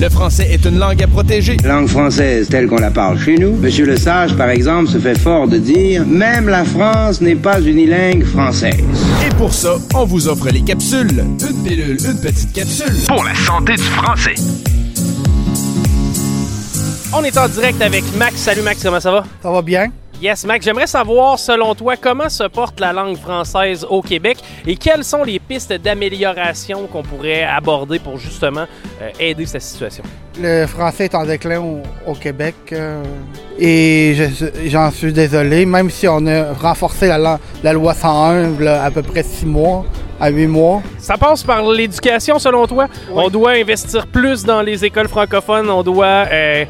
Le français est une langue à protéger. Langue française telle qu'on la parle chez nous. Monsieur Le Sage, par exemple, se fait fort de dire même la France n'est pas unilingue française. Et pour ça, on vous offre les capsules. Une pilule, une petite capsule. Pour la santé du français. On est en direct avec Max. Salut Max, comment ça va? Ça va bien? Yes, Max, j'aimerais savoir, selon toi, comment se porte la langue française au Québec et quelles sont les pistes d'amélioration qu'on pourrait aborder pour justement euh, aider cette situation? Le français est en déclin au, au Québec euh, et je- j'en suis désolé, même si on a renforcé la, loi 101 là, à peu près six mois à huit mois. Ça passe par l'éducation, selon toi? On doit investir plus dans les écoles francophones, on doit, euh,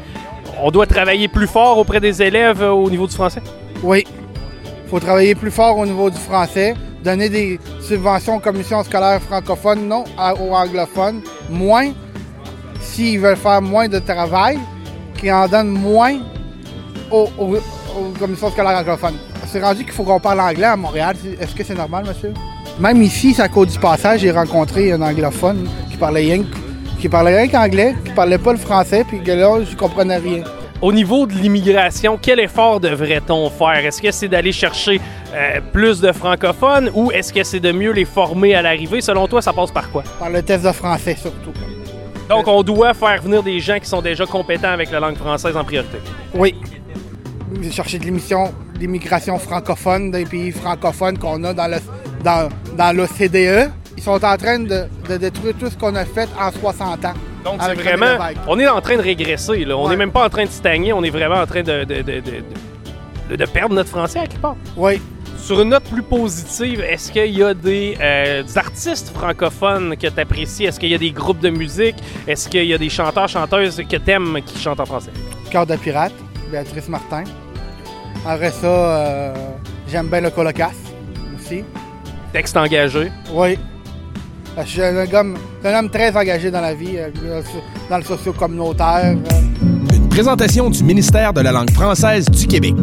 on doit travailler plus fort auprès des élèves euh, au niveau du français? Oui, il faut travailler plus fort au niveau du français, donner des subventions aux commissions scolaires francophones, non aux anglophones, moins s'ils veulent faire moins de travail, qu'ils en donnent moins aux, commissions scolaires anglophones. C'est rendu qu'il faut qu'on parle anglais à Montréal. Est-ce que c'est normal, monsieur? Même ici, à cause du passage, j'ai rencontré un anglophone qui parlait rien, qui parlait rien qu'anglais, qui parlait pas le français, puis que là, je comprenais rien. Au niveau de l'immigration, quel effort devrait-on faire? Est-ce que c'est d'aller chercher euh, plus de francophones ou est-ce que c'est de mieux les former à l'arrivée? Selon toi, ça passe par quoi? Par le test de français, surtout. Donc, on doit faire venir des gens qui sont déjà compétents avec la langue française en priorité. Oui. Chercher de l'émission d'immigration francophone des pays francophones qu'on a dans le dans, dans l'OCDE. Ils sont en train de, de détruire tout ce qu'on a fait en 60 ans. Donc, c'est vraiment. On est en train de régresser, là. On n'est Ouais. même pas en train de stagner, on est vraiment en train de- de perdre notre français à quelque part. Oui. Sur une note plus positive, est-ce qu'il y a des, euh, des artistes francophones que tu apprécies? Est-ce qu'il y a des groupes de musique? Est-ce qu'il y a des chanteurs, chanteuses que t'aimes qui chantent en français? Cœur de pirate, Béatrice Martin. Après ça, euh, j'aime bien le colocasse aussi. Texte engagé. Oui. Je suis un, homme très engagé dans la vie, euh, dans le socio-communautaire. Une présentation du ministère de la langue française du Québec.